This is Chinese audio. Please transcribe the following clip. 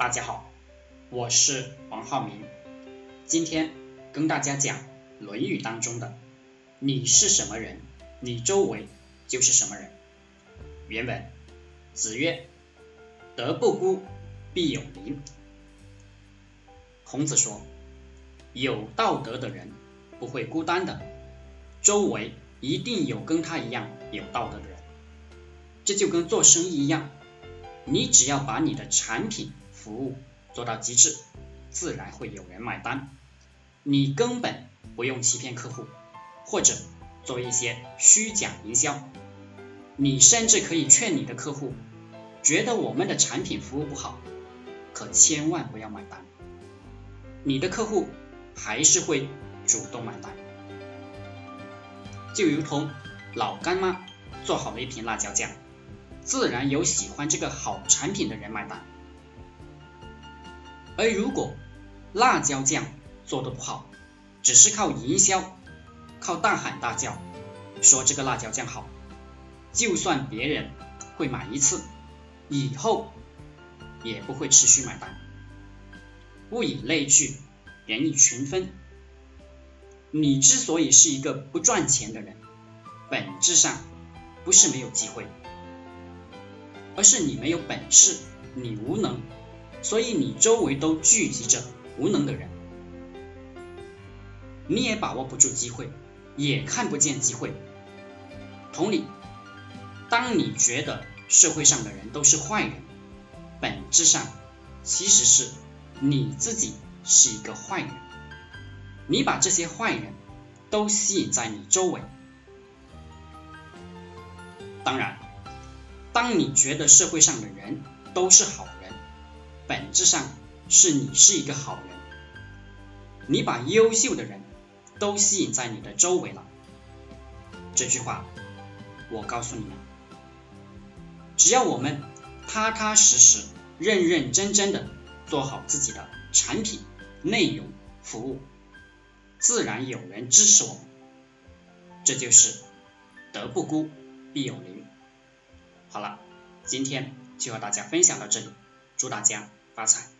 大家好，我是王浩明，今天跟大家讲《论语》当中的“你是什么人，你周围就是什么人”。原文：子曰：“德不孤，必有邻。”孔子说，有道德的人不会孤单的，周围一定有跟他一样有道德的人。这就跟做生意一样，你只要把你的产品服务做到极致，自然会有人买单。你根本不用欺骗客户，或者做一些虚假营销。你甚至可以劝你的客户，觉得我们的产品服务不好，可千万不要买单。你的客户还是会主动买单。就如同老干妈做好了一瓶辣椒酱，自然有喜欢这个好产品的人买单。而如果辣椒酱做的不好，只是靠营销，靠大喊大叫说这个辣椒酱好，就算别人会买一次，以后也不会持续买单。物以类聚，人以群分。你之所以是一个不赚钱的人，本质上不是没有机会，而是你没有本事，你无能。所以你周围都聚集着无能的人，你也把握不住机会，也看不见机会。同理，当你觉得社会上的人都是坏人，本质上其实是你自己是一个坏人，你把这些坏人都吸引在你周围。当然，当你觉得社会上的人都是好人，本质上是你是一个好人，你把优秀的人都吸引在你的周围了。这句话，我告诉你们，只要我们踏踏实实、认认真真的做好自己的产品、内容、服务，自然有人支持我们。这就是德不孤，必有邻。好了，今天就和大家分享到这里，祝大家。ください。